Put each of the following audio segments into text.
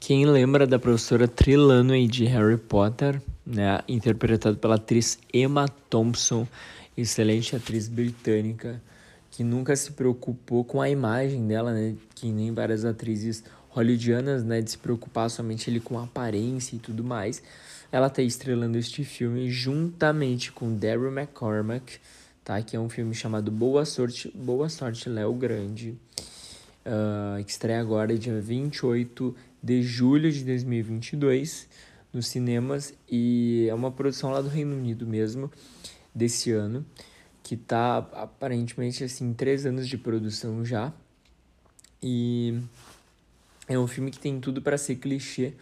Quem lembra da professora Trelawney de Harry Potter, né, interpretado pela atriz Emma Thompson, excelente atriz britânica, que nunca se preocupou com a imagem dela, né, que nem várias atrizes hollywoodianas, né, de se preocupar somente ali com a aparência e tudo mais. Ela está estrelando este filme juntamente com Daryl McCormack, tá, que é um filme chamado Boa Sorte, Boa Sorte Léo Grande, uh, que estreia agora dia 28 de julho de 2022 nos cinemas e é uma produção lá do Reino Unido mesmo desse ano que tá aparentemente assim três anos de produção já. E é um filme que tem tudo para ser clichê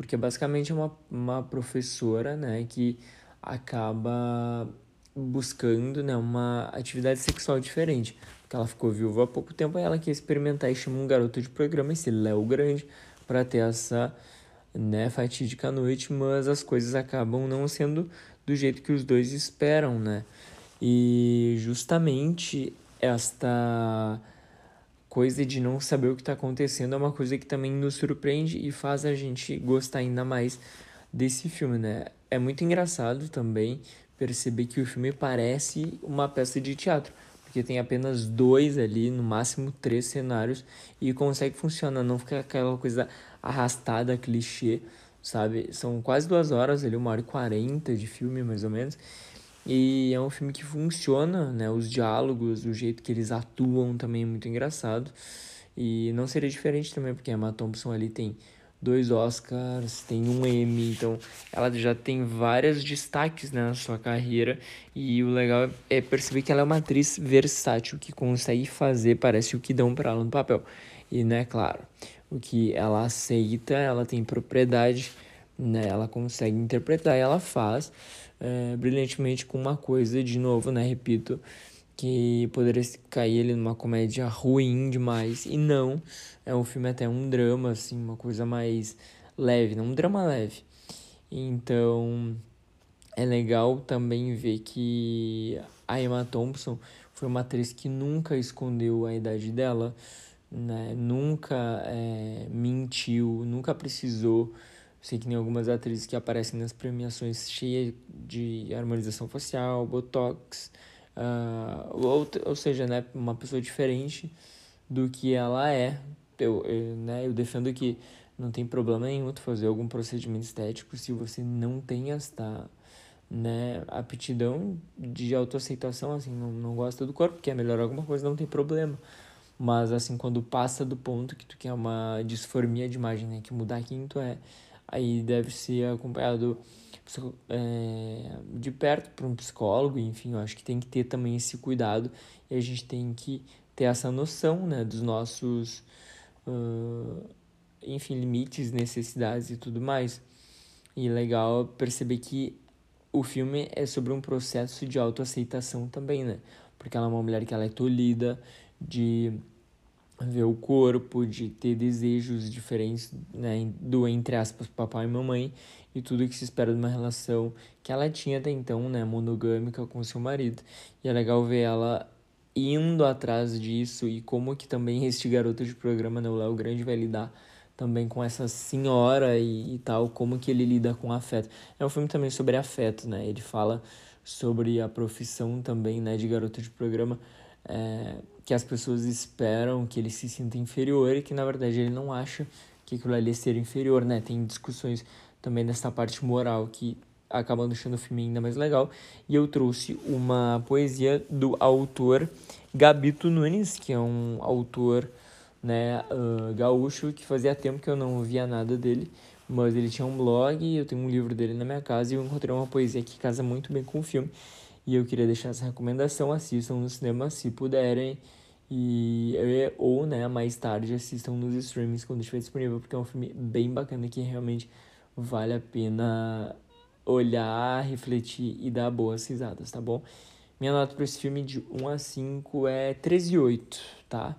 porque basicamente é uma, uma professora né que acaba buscando né uma atividade sexual diferente. Porque ela ficou viúva há pouco tempo ela quer experimentar e chama um garoto de programa esse Léo Grande para ter essa né, fatídica noite, mas as coisas acabam não sendo do jeito que os dois esperam, né? E justamente esta coisa de não saber o que está acontecendo é uma coisa que também nos surpreende e faz a gente gostar ainda mais desse filme, né? É muito engraçado também perceber que o filme parece uma peça de teatro porque tem apenas dois ali, no máximo três cenários, e consegue funcionar, não fica aquela coisa arrastada, clichê, sabe? São quase duas horas ali, uma hora e quarenta de filme, mais ou menos. E é um filme que funciona, né? Os diálogos, o jeito que eles atuam também é muito engraçado. E não seria diferente também, porque a Emma Thompson ali tem dois Oscars, tem um Emmy, então ela já tem vários destaques né, na sua carreira. E o legal é perceber que ela é uma atriz versátil que consegue fazer parece o que dão para ela no papel. E né claro o que ela aceita ela tem propriedade né ela consegue interpretar e ela faz é, brilhantemente com uma coisa de novo né repito que poderia cair ele numa comédia ruim demais. E não, é um filme até um drama, assim, uma coisa mais leve, não um drama leve. Então, é legal também ver que a Emma Thompson foi uma atriz que nunca escondeu a idade dela, né? Nunca é, mentiu, nunca precisou. Sei que tem algumas atrizes que aparecem nas premiações cheias de harmonização facial, botox, uh, ou, ou seja, né, uma pessoa diferente do que ela é. Eu, eu, né, eu defendo que não tem problema nenhum tu fazer algum procedimento estético se você não tem esta né, aptidão de autoaceitação, assim, não, não gosta do corpo, quer melhorar alguma coisa, não tem problema. Mas, assim, quando passa do ponto que tu quer uma disformia de imagem, né, que mudar quem tu é, aí deve ser acompanhado é, de perto para um psicólogo, enfim, eu acho que tem que ter também esse cuidado e a gente tem que ter essa noção, né, dos nossos, uh, enfim, limites, necessidades e tudo mais. E legal perceber que o filme é sobre um processo de autoaceitação também, né? Porque ela é uma mulher que ela é tolhida de ver o corpo, de ter desejos diferentes, né, do entre aspas papai e mamãe e tudo que se espera de uma relação que ela tinha até então, né, monogâmica com seu marido. E é legal ver ela indo atrás disso e como que também este garoto de programa, né, o Léo Grande vai lidar também com essa senhora e, e tal, como que ele lida com afeto. É um filme também sobre afeto, né? Ele fala sobre a profissão também, né, de garoto de programa, é, que as pessoas esperam que ele se sinta inferior e que na verdade ele não acha que aquilo ali é ser inferior, né? Tem discussões também nessa parte moral que acabam deixando o filme ainda mais legal. E eu trouxe uma poesia do autor Gabito Nunes, que é um autor né, uh, gaúcho que fazia tempo que eu não via nada dele, mas ele tinha um blog, eu tenho um livro dele na minha casa e eu encontrei uma poesia que casa muito bem com o filme. E eu queria deixar essa recomendação, assistam no cinema se puderem. E, ou, né, mais tarde assistam nos streamings quando estiver disponível, porque é um filme bem bacana que realmente vale a pena olhar, refletir e dar boas risadas, tá bom? Minha nota para esse filme de 1 a 5 é 13,8, tá?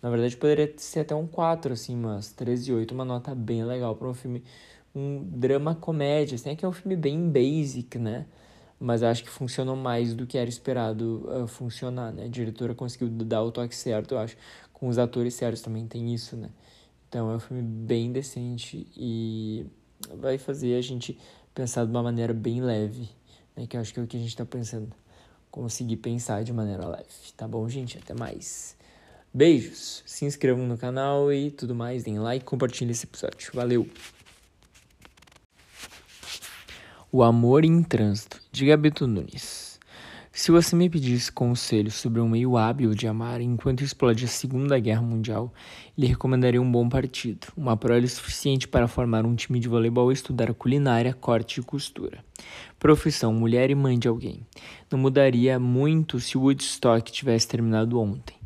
Na verdade poderia ser até um 4, assim, mas 13,8 é uma nota bem legal para um filme, um drama comédia, assim, é que é um filme bem basic, né? Mas acho que funcionou mais do que era esperado uh, funcionar, né? A diretora conseguiu dar o toque certo, eu acho. Com os atores certos também tem isso, né? Então é um filme bem decente e vai fazer a gente pensar de uma maneira bem leve, né? Que eu acho que é o que a gente tá pensando. Conseguir pensar de maneira leve. Tá bom, gente? Até mais. Beijos, se inscrevam no canal e tudo mais, deem like, compartilhem esse episódio. Valeu! O Amor em Trânsito, de Gabito Nunes. Se você me pedisse conselhos sobre um meio hábil de amar enquanto explode a Segunda Guerra Mundial, lhe recomendaria um bom partido, uma prole suficiente para formar um time de voleibol e estudar culinária, corte e costura. Profissão, mulher e mãe de alguém. Não mudaria muito se o Woodstock tivesse terminado ontem.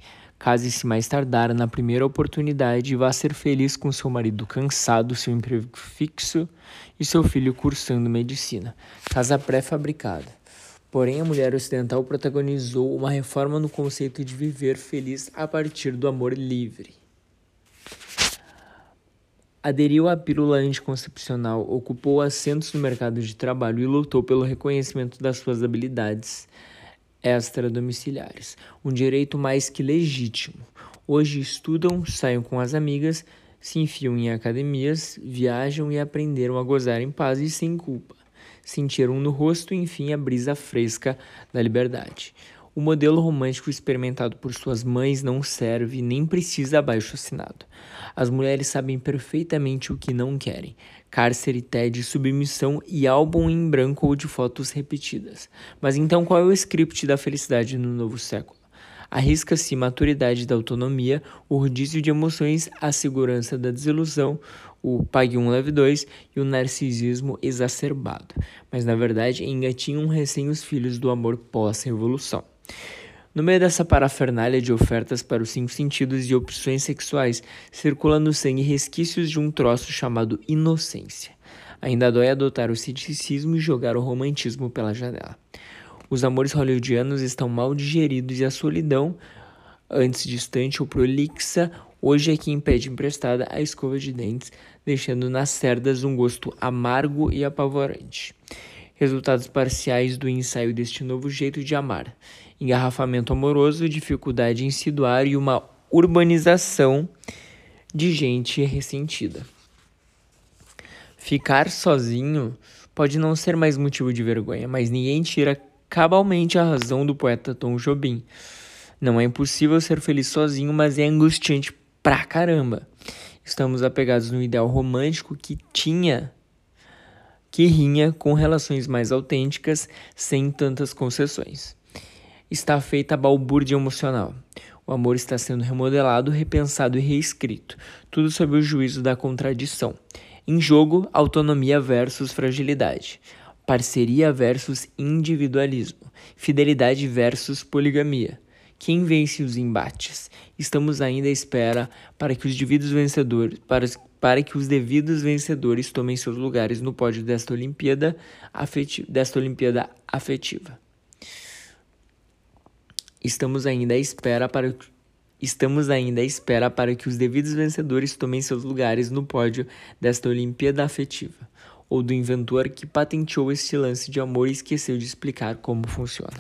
Case-se mais tardar na primeira oportunidade e vá ser feliz com seu marido cansado, seu emprego fixo e seu filho cursando medicina. Casa pré-fabricada. Porém, a mulher ocidental protagonizou uma reforma no conceito de viver feliz a partir do amor livre. Aderiu à pílula anticoncepcional, ocupou assentos no mercado de trabalho e lutou pelo reconhecimento das suas habilidades extradomiciliares, um direito mais que legítimo. Hoje estudam, saem com as amigas, se enfiam em academias, viajam e aprenderam a gozar em paz e sem culpa. Sentiram no rosto, enfim, a brisa fresca da liberdade. O modelo romântico experimentado por suas mães não serve nem precisa abaixo assinado. As mulheres sabem perfeitamente o que não querem: cárcere, tédio, submissão e álbum em branco ou de fotos repetidas. Mas então qual é o script da felicidade no novo século? Arrisca-se maturidade da autonomia, o rodízio de emoções, a segurança da desilusão, o pague um leve dois e o narcisismo exacerbado. Mas na verdade engatinham recém os filhos do amor pós-revolução. No meio dessa parafernália de ofertas para os cinco sentidos e opções sexuais, circula no sangue resquícios de um troço chamado inocência. Ainda dói adotar o ceticismo e jogar o romantismo pela janela. Os amores hollywoodianos estão mal digeridos e a solidão, antes distante ou prolixa, hoje é quem pede emprestada a escova de dentes, deixando nas cerdas um gosto amargo e apavorante. Resultados parciais do ensaio deste novo jeito de amar engarrafamento amoroso, dificuldade em se doar e uma urbanização de gente ressentida. Ficar sozinho pode não ser mais motivo de vergonha, mas ninguém tira cabalmente a razão do poeta Tom Jobim. Não é impossível ser feliz sozinho, mas é angustiante pra caramba. Estamos apegados no ideal romântico que tinha que rinha com relações mais autênticas, sem tantas concessões está feita a balbúrdia emocional. O amor está sendo remodelado, repensado e reescrito, tudo sob o juízo da contradição. Em jogo, autonomia versus fragilidade, parceria versus individualismo, fidelidade versus poligamia. Quem vence os embates? Estamos ainda à espera para que os devidos vencedores, para, para que os devidos vencedores tomem seus lugares no pódio desta Olimpíada, afetiva, desta Olimpíada afetiva. Estamos ainda à espera para Estamos ainda à espera para que os devidos vencedores tomem seus lugares no pódio desta Olimpíada afetiva, ou do inventor que patenteou este lance de amor e esqueceu de explicar como funciona.